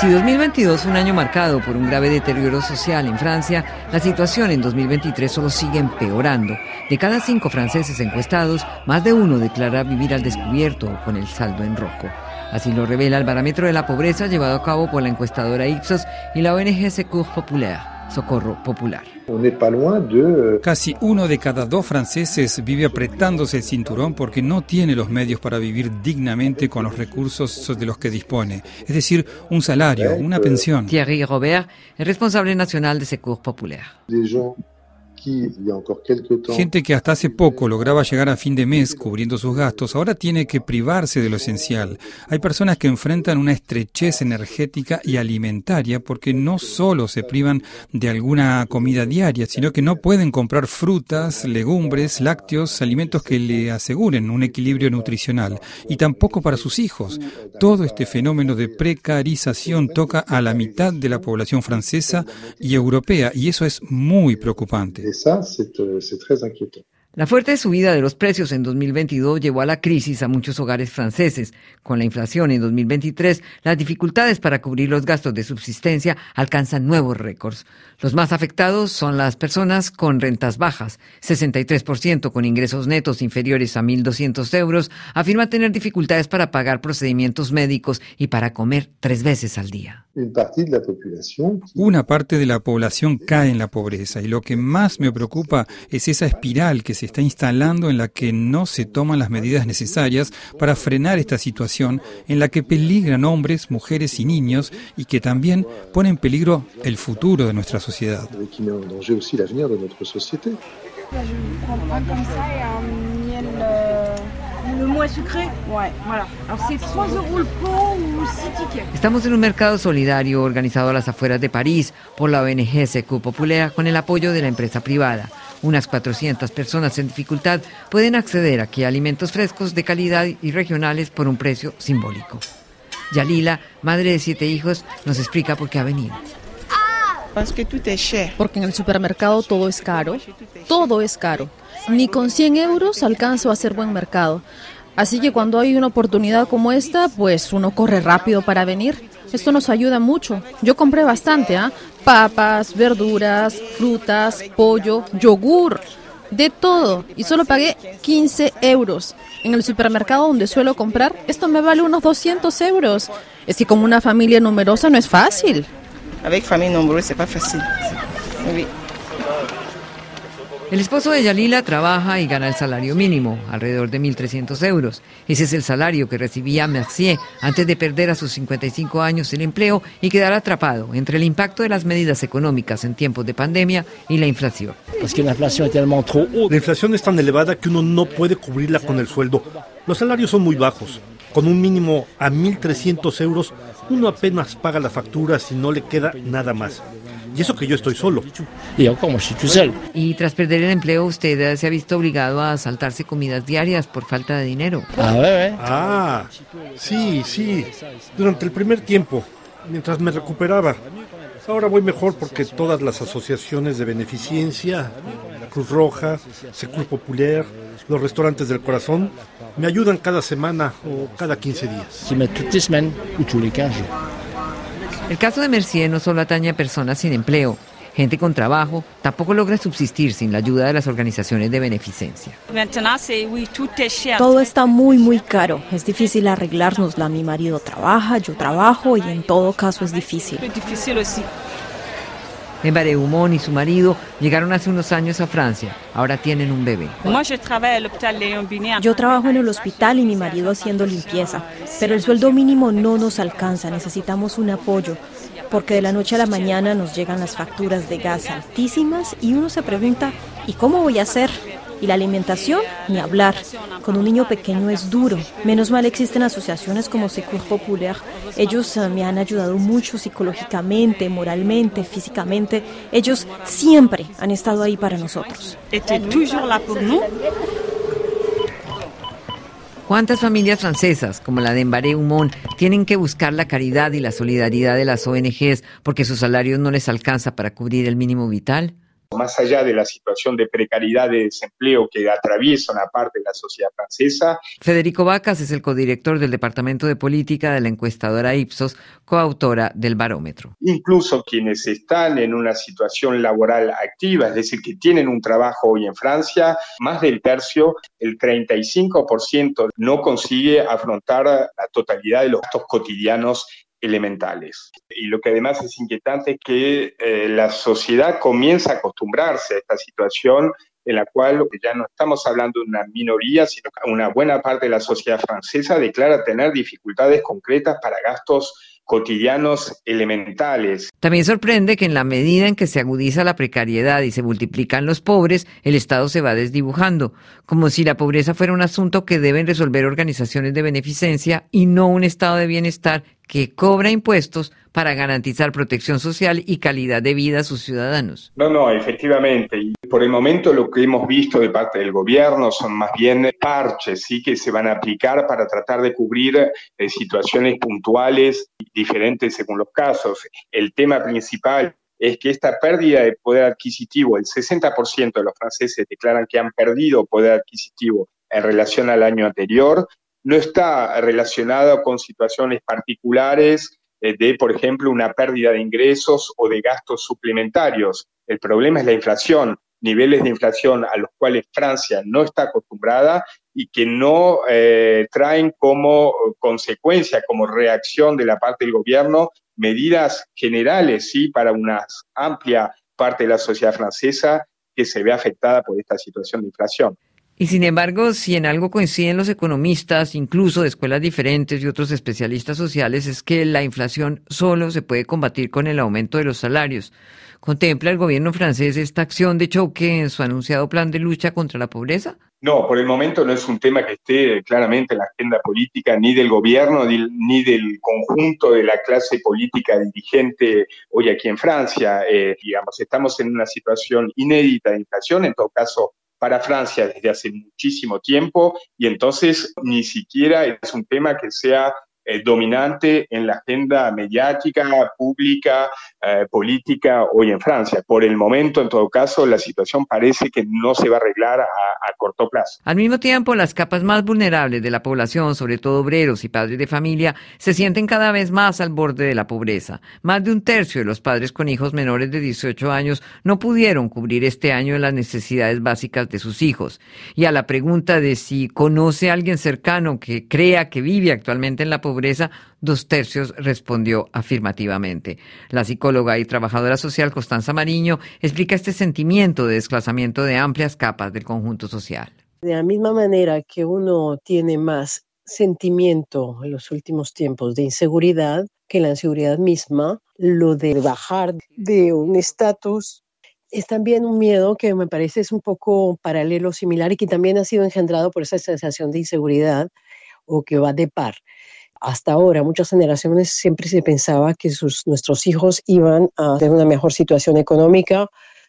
Si 2022 fue un año marcado por un grave deterioro social en Francia, la situación en 2023 solo sigue empeorando. De cada cinco franceses encuestados, más de uno declara vivir al descubierto o con el saldo en rojo. Así lo revela el barómetro de la pobreza llevado a cabo por la encuestadora Ipsos y la ONG Secours Populaire. Socorro Popular. Casi uno de cada dos franceses vive apretándose el cinturón porque no tiene los medios para vivir dignamente con los recursos de los que dispone, es decir, un salario, una pensión. Thierry Robert, el responsable nacional de Secours Populaire. Gente que hasta hace poco lograba llegar a fin de mes cubriendo sus gastos, ahora tiene que privarse de lo esencial. Hay personas que enfrentan una estrechez energética y alimentaria porque no solo se privan de alguna comida diaria, sino que no pueden comprar frutas, legumbres, lácteos, alimentos que le aseguren un equilibrio nutricional, y tampoco para sus hijos. Todo este fenómeno de precarización toca a la mitad de la población francesa y europea, y eso es muy preocupante. ça, euh, c'est très inquiétant. La fuerte subida de los precios en 2022 llevó a la crisis a muchos hogares franceses. Con la inflación en 2023, las dificultades para cubrir los gastos de subsistencia alcanzan nuevos récords. Los más afectados son las personas con rentas bajas. 63% con ingresos netos inferiores a 1.200 euros afirma tener dificultades para pagar procedimientos médicos y para comer tres veces al día. Una parte de la población cae en la pobreza y lo que más me preocupa es esa espiral que se está instalando en la que no se toman las medidas necesarias para frenar esta situación en la que peligran hombres, mujeres y niños y que también pone en peligro el futuro de nuestra sociedad. Estamos en un mercado solidario organizado a las afueras de París por la ONG Secu Populaire con el apoyo de la empresa privada. Unas 400 personas en dificultad pueden acceder aquí a alimentos frescos de calidad y regionales por un precio simbólico. Yalila, madre de siete hijos, nos explica por qué ha venido. Porque en el supermercado todo es caro. Todo es caro. Ni con 100 euros alcanzo a hacer buen mercado. Así que cuando hay una oportunidad como esta, pues uno corre rápido para venir. Esto nos ayuda mucho. Yo compré bastante, ¿ah? Papas, verduras, frutas, pollo, yogur, de todo. Y solo pagué 15 euros. En el supermercado donde suelo comprar, esto me vale unos 200 euros. Es que con una familia numerosa no es fácil. Avec. El esposo de Yalila trabaja y gana el salario mínimo, alrededor de 1.300 euros. Ese es el salario que recibía Mercier antes de perder a sus 55 años el empleo y quedar atrapado entre el impacto de las medidas económicas en tiempos de pandemia y la inflación. La inflación es tan elevada que uno no puede cubrirla con el sueldo. Los salarios son muy bajos. Con un mínimo a 1.300 euros, uno apenas paga las facturas y no le queda nada más. Y eso que yo estoy solo. Y tras perder el empleo, usted se ha visto obligado a saltarse comidas diarias por falta de dinero. Ah, sí, sí. Durante el primer tiempo, mientras me recuperaba. Ahora voy mejor porque todas las asociaciones de beneficencia, la Cruz Roja, Secur Populaire, los restaurantes del corazón, me ayudan cada semana o cada 15 días. El caso de Mercier no solo atañe a personas sin empleo. Gente con trabajo tampoco logra subsistir sin la ayuda de las organizaciones de beneficencia. Todo está muy, muy caro. Es difícil arreglárnosla. Mi marido trabaja, yo trabajo y en todo caso es difícil. Embaré Humón y su marido llegaron hace unos años a Francia. Ahora tienen un bebé. Yo trabajo en el hospital y mi marido haciendo limpieza, pero el sueldo mínimo no nos alcanza. Necesitamos un apoyo, porque de la noche a la mañana nos llegan las facturas de gas altísimas y uno se pregunta, ¿y cómo voy a hacer? Y la alimentación, ni hablar. Con un niño pequeño es duro. Menos mal existen asociaciones como Secours Populaire. Ellos eh, me han ayudado mucho psicológicamente, moralmente, físicamente. Ellos siempre han estado ahí para nosotros. ¿Cuántas familias francesas, como la de Mbaré Humón, tienen que buscar la caridad y la solidaridad de las ONGs porque su salario no les alcanza para cubrir el mínimo vital? Más allá de la situación de precariedad de desempleo que atraviesa una parte de la sociedad francesa. Federico Vacas es el codirector del Departamento de Política de la encuestadora Ipsos, coautora del barómetro. Incluso quienes están en una situación laboral activa, es decir, que tienen un trabajo hoy en Francia, más del tercio, el 35% no consigue afrontar la totalidad de los gastos cotidianos elementales. Y lo que además es inquietante es que eh, la sociedad comienza a acostumbrarse a esta situación en la cual ya no estamos hablando de una minoría, sino que una buena parte de la sociedad francesa declara tener dificultades concretas para gastos cotidianos elementales. También sorprende que en la medida en que se agudiza la precariedad y se multiplican los pobres, el Estado se va desdibujando, como si la pobreza fuera un asunto que deben resolver organizaciones de beneficencia y no un estado de bienestar que cobra impuestos para garantizar protección social y calidad de vida a sus ciudadanos. No, no, efectivamente. Por el momento lo que hemos visto de parte del gobierno son más bien parches, sí, que se van a aplicar para tratar de cubrir eh, situaciones puntuales diferentes según los casos. El tema principal es que esta pérdida de poder adquisitivo, el 60% de los franceses declaran que han perdido poder adquisitivo en relación al año anterior, no está relacionado con situaciones particulares eh, de, por ejemplo, una pérdida de ingresos o de gastos suplementarios. El problema es la inflación, niveles de inflación a los cuales Francia no está acostumbrada y que no eh, traen como consecuencia, como reacción de la parte del gobierno, medidas generales, sí, para una amplia parte de la sociedad francesa que se ve afectada por esta situación de inflación. Y sin embargo, si en algo coinciden los economistas, incluso de escuelas diferentes y otros especialistas sociales, es que la inflación solo se puede combatir con el aumento de los salarios. ¿Contempla el gobierno francés esta acción de choque en su anunciado plan de lucha contra la pobreza? No, por el momento no es un tema que esté claramente en la agenda política ni del gobierno ni del conjunto de la clase política dirigente hoy aquí en Francia. Eh, digamos, estamos en una situación inédita de inflación, en todo caso para Francia desde hace muchísimo tiempo y entonces ni siquiera es un tema que sea eh, dominante en la agenda mediática, pública, eh, política hoy en Francia. Por el momento, en todo caso, la situación parece que no se va a arreglar a, a corto plazo. Al mismo tiempo, las capas más vulnerables de la población, sobre todo obreros y padres de familia, se sienten cada vez más al borde de la pobreza. Más de un tercio de los padres con hijos menores de 18 años no pudieron cubrir este año las necesidades básicas de sus hijos. Y a la pregunta de si conoce a alguien cercano que crea que vive actualmente en la pobreza, dos tercios respondió afirmativamente. La psicóloga y trabajadora social Constanza Mariño explica este sentimiento de desplazamiento de amplias capas del conjunto social. De la misma manera que uno tiene más sentimiento en los últimos tiempos de inseguridad que la inseguridad misma, lo de bajar de un estatus es también un miedo que me parece es un poco paralelo, similar y que también ha sido engendrado por esa sensación de inseguridad o que va de par hasta ahora, muchas generaciones siempre se pensaba que nuestros hijos iban a tener una mejor situación económica,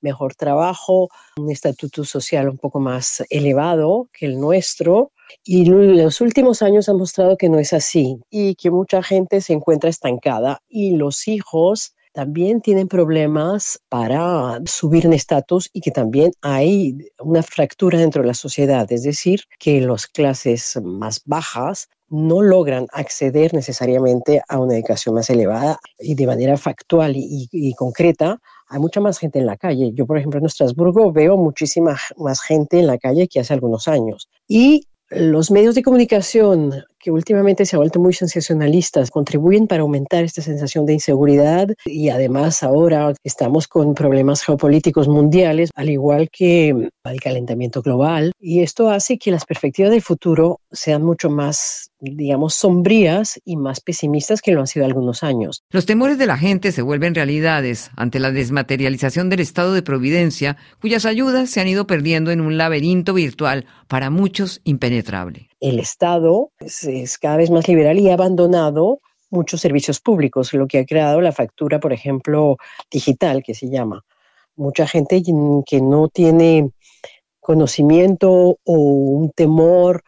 mejor trabajo, un estatuto social un poco más elevado que el nuestro. Y los últimos años han mostrado que no es así y que mucha gente se encuentra estancada y los hijos también tienen problemas para subir en estatus y que también hay una fractura dentro de la sociedad, es decir, que las clases más bajas no logran acceder necesariamente a una educación más elevada y de manera factual y, concreta. Hay mucha más gente en la calle. Yo, por ejemplo, en Estrasburgo veo muchísima más gente en la calle que hace algunos años. Y los medios de comunicación que últimamente se han vuelto muy sensacionalistas, contribuyen para aumentar esta sensación de inseguridad y además ahora estamos con problemas geopolíticos mundiales, al igual que el calentamiento global, y esto hace que las perspectivas del futuro sean mucho más, digamos, sombrías y más pesimistas que lo han sido algunos años. Los temores de la gente se vuelven realidades ante la desmaterialización del estado de providencia, cuyas ayudas se han ido perdiendo en un laberinto virtual para muchos impenetrable el Estado es, cada vez más liberal y ha abandonado muchos servicios públicos, lo que ha creado la factura, por ejemplo, digital, que se llama. Mucha gente que no tiene conocimiento o un temor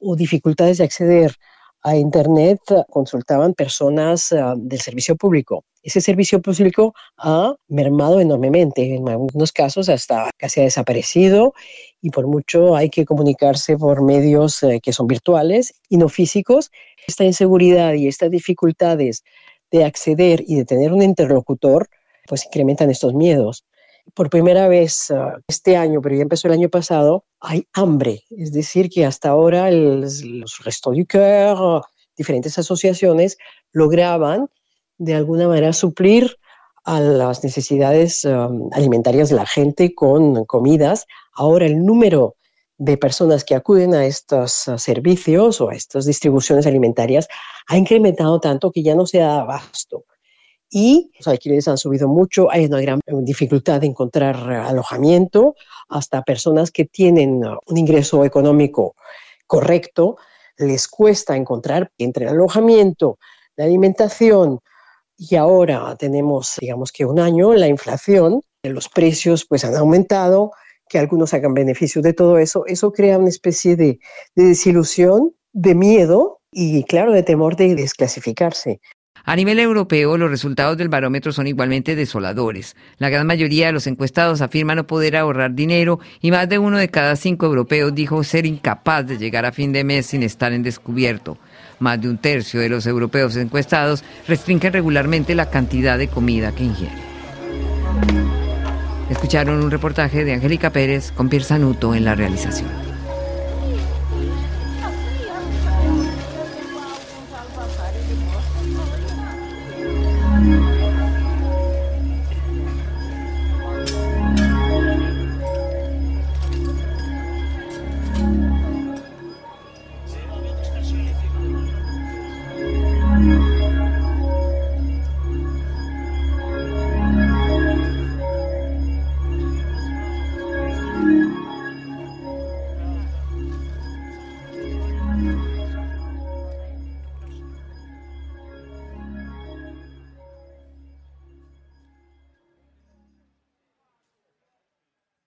o dificultades de acceder a Internet consultaban personas ah, del servicio público. Ese servicio público ha mermado enormemente, en algunos casos hasta casi ha desaparecido y por mucho hay que comunicarse por medios eh, que son virtuales y no físicos. Esta inseguridad y estas dificultades de acceder y de tener un interlocutor, pues incrementan estos miedos. Por primera vez ah, este año, pero ya empezó el año pasado, hay hambre. Es decir, que hasta ahora los Restos du Coeur, diferentes asociaciones, lograban de alguna manera suplir a las necesidades um, alimentarias de la gente con comidas. Ahora el número de personas que acuden a estos uh, servicios o a estas distribuciones alimentarias ha incrementado tanto que ya no se da abasto. Y los alquileres han subido mucho, hay una gran dificultad de encontrar alojamiento, hasta personas que tienen uh, un ingreso económico correcto, les cuesta encontrar entre el alojamiento, la alimentación, y ahora tenemos, digamos que un año, la inflación, los precios pues han aumentado, que algunos hagan beneficio de todo eso, eso crea una especie de desilusión, de miedo y claro, de temor de desclasificarse. A nivel europeo, los resultados del barómetro son igualmente desoladores. La gran mayoría de los encuestados afirman no poder ahorrar dinero y más de uno de cada cinco europeos dijo ser incapaz de llegar a fin de mes sin estar en descubierto. Más de un tercio de los europeos encuestados restringen regularmente la cantidad de comida que ingieren. Escucharon un reportaje de Angélica Pérez con Pierre Sanuto en la realización.